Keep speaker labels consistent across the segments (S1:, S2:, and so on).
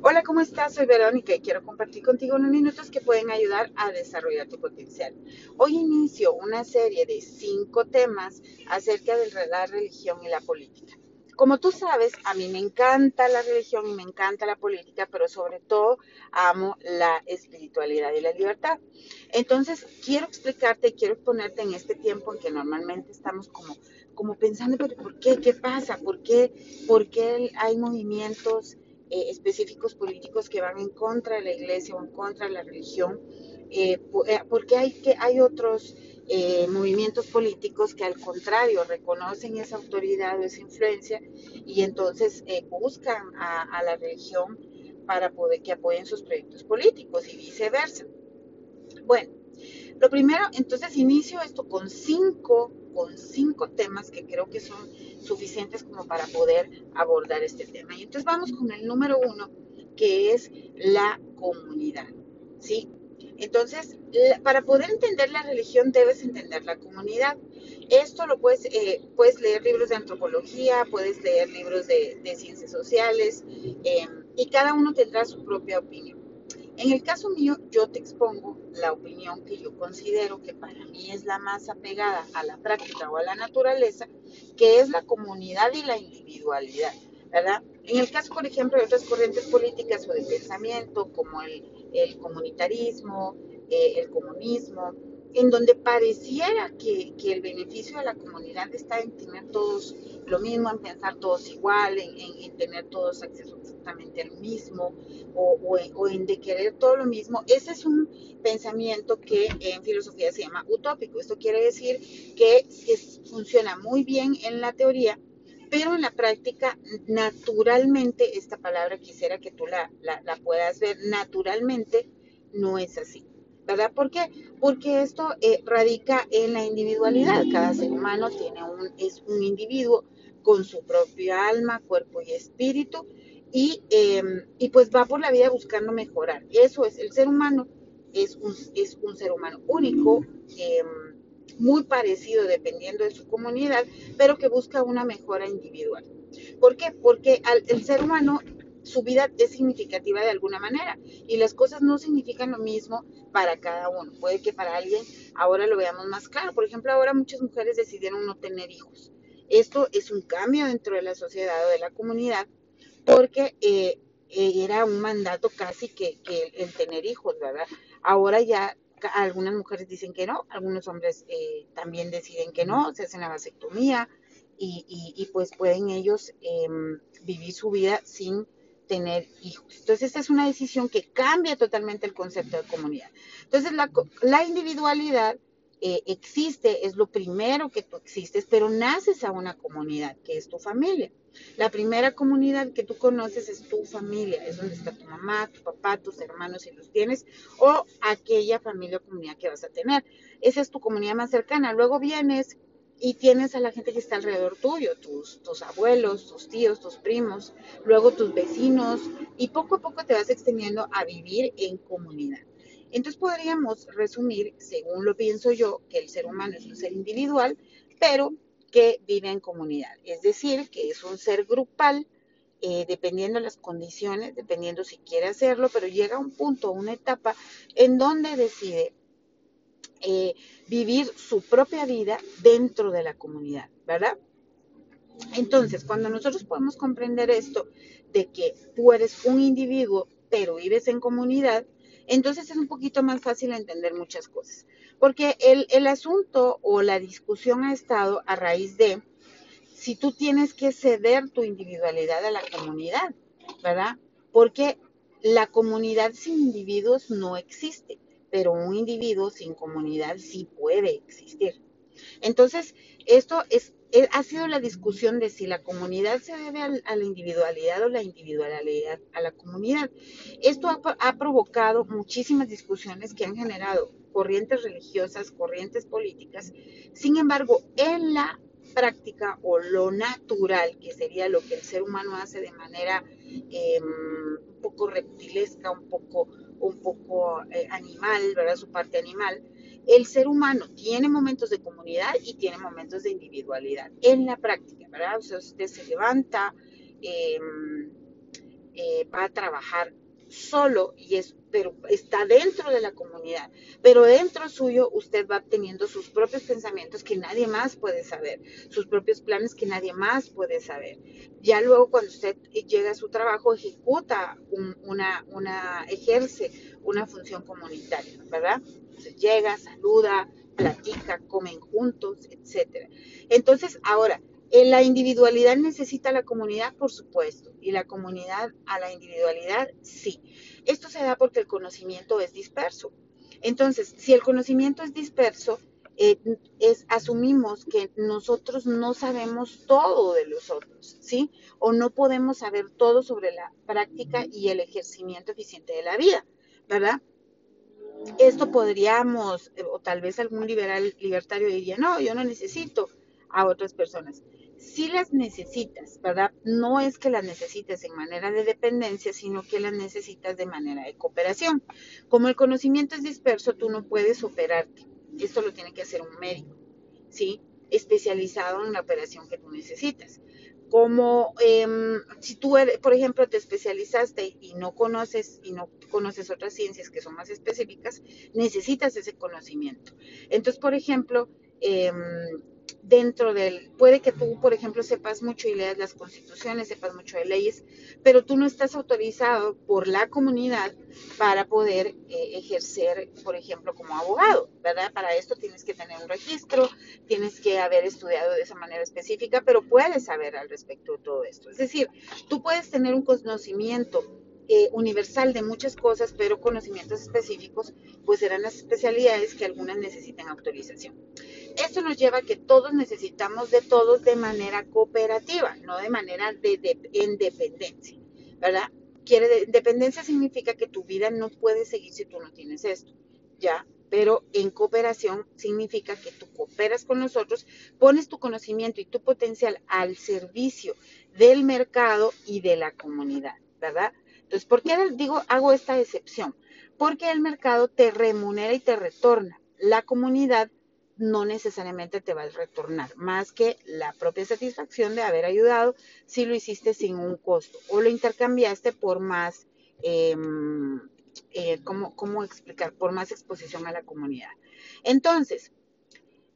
S1: Hola, ¿cómo estás? Soy Verónica y quiero compartir contigo unos minutos que pueden ayudar a desarrollar tu potencial. Hoy inicio una serie de cinco temas acerca de la religión y la política. Como tú sabes, a mí me encanta la religión y me encanta la política, pero sobre todo amo la espiritualidad y la libertad. Entonces, quiero explicarte, quiero ponerte en este tiempo en que normalmente estamos como, como pensando, ¿por qué? ¿Qué pasa? ¿Por qué? ¿Por qué hay movimientos? Eh, específicos políticos que van en contra de la iglesia o en contra de la religión, eh, eh, porque hay, que, hay otros movimientos políticos que al contrario reconocen esa autoridad o esa influencia y entonces buscan a, a la religión para poder que apoyen sus proyectos políticos y viceversa. Bueno, lo primero, entonces inicio esto con cinco, con cinco temas que creo que son suficientes como para poder abordar este tema. Y entonces vamos con el número uno, que es la comunidad, ¿sí? Entonces, para poder entender la religión debes entender la comunidad. Esto lo puedes, eh, puedes leer libros de antropología, puedes leer libros de, ciencias sociales em, y cada uno tendrá su propia opinión. En el caso mío, yo te expongo la opinión que yo considero que para mí es la más apegada a la práctica o a la naturaleza, que es la comunidad y la individualidad, ¿verdad? En el caso, por ejemplo, de otras corrientes políticas o de pensamiento, como el, comunitarismo, eh, el comunismo, en donde pareciera que, el beneficio de la comunidad está en tener todos lo mismo, en pensar todos igual, en, tener todos acceso exactamente al mismo, o, en de querer todo lo mismo. Ese es un pensamiento que en filosofía se llama utópico. Esto quiere decir que funciona muy bien en la teoría, pero en la práctica, naturalmente, esta palabra quisiera que tú la, la puedas ver, naturalmente no es así. ¿Verdad? ¿Por qué? Porque esto eh, radica en la individualidad. Cada ser humano tiene un, es un individuo con su propia alma, cuerpo y espíritu, y, em, y pues va por la vida buscando mejorar. Eso es, el ser humano es un, es un ser humano único, em, muy parecido dependiendo de su comunidad, pero que busca una mejora individual. ¿Por qué? Porque al, el ser humano su vida es significativa de alguna manera y las cosas no significan lo mismo para cada uno. Puede que para alguien ahora lo veamos más claro. Por ejemplo, ahora muchas mujeres decidieron no tener hijos. Esto es un cambio dentro de la sociedad o de la comunidad porque eh, eh, era un mandato casi que, el tener hijos, ¿verdad? Ahora ya algunas mujeres dicen que no, algunos hombres eh, también deciden que no, se hacen la vasectomía y, pues pueden ellos em, vivir su vida sin tener hijos. Entonces, esta es una decisión que cambia totalmente el concepto de comunidad. Entonces, la, individualidad eh, existe, es lo primero que tú existes, pero naces a una comunidad, que es tu familia. La primera comunidad que tú conoces es tu familia, es donde está tu mamá, tu papá, tus hermanos si los tienes, o aquella familia o comunidad que vas a tener. Esa es tu comunidad más cercana. Luego vienes y tienes a la gente que está alrededor tuyo, tus, abuelos, tus tíos, tus primos, luego tus vecinos, y poco a poco te vas extendiendo a vivir en comunidad. Entonces podríamos resumir, según lo pienso yo, que el ser humano es un ser individual, pero que vive en comunidad. Es decir, que es un ser grupal, eh, dependiendo de las condiciones, dependiendo si quiere hacerlo, pero llega a un punto, una etapa en donde decide eh, vivir su propia vida dentro de la comunidad, ¿verdad? Entonces, cuando nosotros podemos comprender esto, de que tú eres un individuo, pero vives en comunidad, entonces es un poquito más fácil entender muchas cosas. Porque el, el asunto o la discusión ha estado a raíz de si tú tienes que ceder tu individualidad a la comunidad, ¿verdad? Porque la comunidad sin individuos no existe pero un individuo sin comunidad sí puede existir. Entonces, esto es, eh, ha sido la discusión de si la comunidad se debe a, la individualidad o la individualidad a la comunidad. Esto ha, provocado muchísimas discusiones que han generado corrientes religiosas, corrientes políticas. Sin embargo, en la práctica o lo natural, que sería lo que el ser humano hace de manera em, un poco reptilesca, un poco un poco eh, animal, ¿verdad? Su parte animal. El ser humano tiene momentos de comunidad y tiene momentos de individualidad en la práctica, ¿verdad? O sea, usted se levanta, em, eh, va a trabajar solo y es, pero está dentro de la comunidad, pero dentro suyo usted va teniendo sus propios pensamientos que nadie más puede saber, sus propios planes que nadie más puede saber. Ya luego cuando usted llega a su trabajo ejecuta una, una, ejerce una función comunitaria, ¿verdad? Entonces llega, saluda, platica, comen juntos, etcétera. Entonces, ahora, la individualidad necesita a la comunidad, por supuesto, y la comunidad a la individualidad, sí. Esto se da porque el conocimiento es disperso. Entonces, si el conocimiento es disperso, eh, es, asumimos que nosotros no sabemos todo de los otros, ¿sí? O no podemos saber todo sobre la práctica y el ejercimiento eficiente de la vida, ¿verdad? Esto podríamos, o tal vez algún liberal libertario diría, no, yo no necesito a otras personas si las necesitas, ¿verdad? No es que las necesites en manera de dependencia, sino que las necesitas de manera de cooperación. Como el conocimiento es disperso, tú no puedes operarte. Esto lo tiene que hacer un médico, ¿sí? Especializado en la operación que tú necesitas. Como em, si tú, por ejemplo, te especializaste y no conoces y no conoces otras ciencias que son más específicas, necesitas ese conocimiento. Entonces, por ejemplo, eh, dentro del, puede que tú, por ejemplo, sepas mucho y leas las constituciones, sepas mucho de leyes, pero tú no estás autorizado por la comunidad para poder eh, ejercer, por ejemplo, como abogado, ¿verdad? Para esto tienes que tener un registro, tienes que haber estudiado de esa manera específica, pero puedes saber al respecto de todo esto. Es decir, tú puedes tener un conocimiento eh, universal de muchas cosas, pero conocimientos específicos, pues serán las especialidades que algunas necesitan autorización. Esto nos lleva a que todos necesitamos de todos de manera cooperativa, no de manera de, de independencia, ¿verdad? Quiere dependencia significa que tu vida no puede seguir si tú no tienes esto, ¿ya? Pero en cooperación significa que tú cooperas con nosotros, pones tu conocimiento y tu potencial al servicio del mercado y de la comunidad, ¿verdad? Entonces, ¿por qué digo, hago esta excepción? Porque el mercado te remunera y te retorna. La comunidad no necesariamente te va a retornar, más que la propia satisfacción de haber ayudado si lo hiciste sin un costo o lo intercambiaste por más, em, eh, ¿cómo, explicar? Por más exposición a la comunidad. Entonces,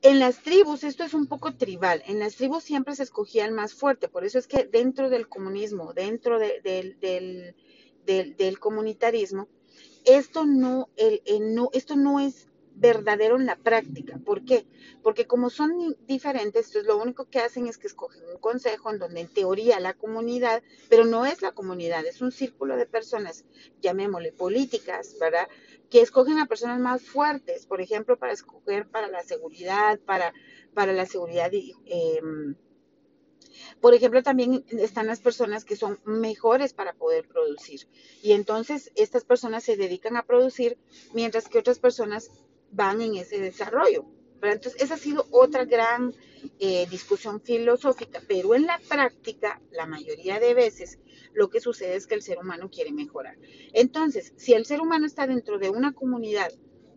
S1: en las tribus, esto es un poco tribal, en las tribus siempre se escogía el más fuerte, por eso es que dentro del comunismo, dentro del del, comunitarismo, esto no, el, no, esto no es verdadero en la práctica. ¿Por qué? Porque como son diferentes, entonces lo único que hacen es que escogen un consejo en donde en teoría la comunidad, pero no es la comunidad, es un círculo de personas, llamémosle políticas, ¿verdad? Que escogen a personas más fuertes, por ejemplo, para escoger para la seguridad, para, para la seguridad eh, por ejemplo, también están las personas que son mejores para poder producir. Y entonces estas personas se dedican a producir mientras que otras personas van en ese desarrollo. Entonces, esa ha sido otra gran eh, discusión filosófica, pero en la práctica, la mayoría de veces, lo que sucede es que el ser humano quiere mejorar. Entonces, si el ser humano está dentro de una comunidad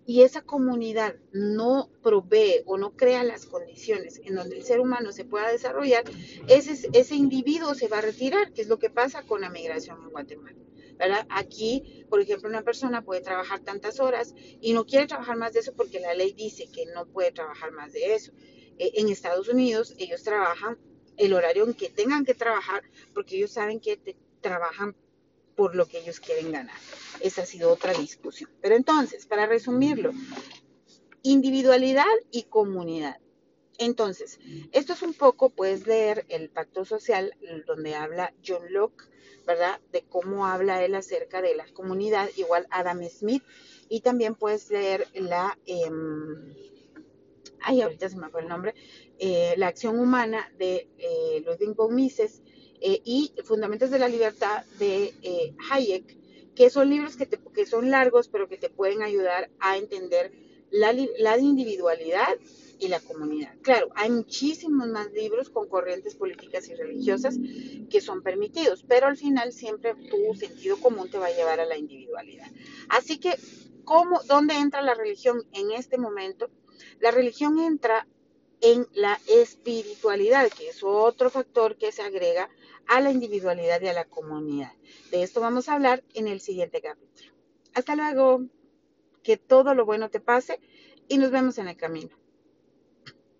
S1: y esa comunidad no provee o no crea las condiciones en donde el ser humano se pueda desarrollar, ese, ese individuo se va a retirar, que es lo que pasa con la migración en Guatemala. Aquí, por ejemplo, una persona puede trabajar tantas horas y no quiere trabajar más de eso porque la ley dice que no puede trabajar más de eso. Eh, en Estados Unidos ellos trabajan el horario en que tengan que trabajar porque ellos saben que trabajan por lo que ellos quieren ganar. Esa ha sido otra discusión. Pero entonces, para resumirlo, individualidad y comunidad. Entonces, esto es un poco, puedes leer el pacto social donde habla John Locke, ¿verdad? De cómo habla él acerca de la comunidad, igual Adam Smith, y también puedes leer la, em, ay, ahorita se me fue el nombre, eh, la acción humana de eh, Ludwig von Mises, eh, y Fundamentos de la Libertad de eh, Hayek, que son libros que, que, son largos, pero que te pueden ayudar a entender la, la, individualidad y la comunidad. Claro, hay muchísimos más libros con corrientes políticas y religiosas que son permitidos, pero al final siempre tu sentido común te va a llevar a la individualidad. Así que, ¿cómo, ¿dónde entra la religión en este momento? La religión entra en la espiritualidad, que es otro factor que se agrega a la individualidad y a la comunidad. De esto vamos a hablar en el siguiente capítulo. Hasta luego, que todo lo bueno te pase y nos vemos en el camino.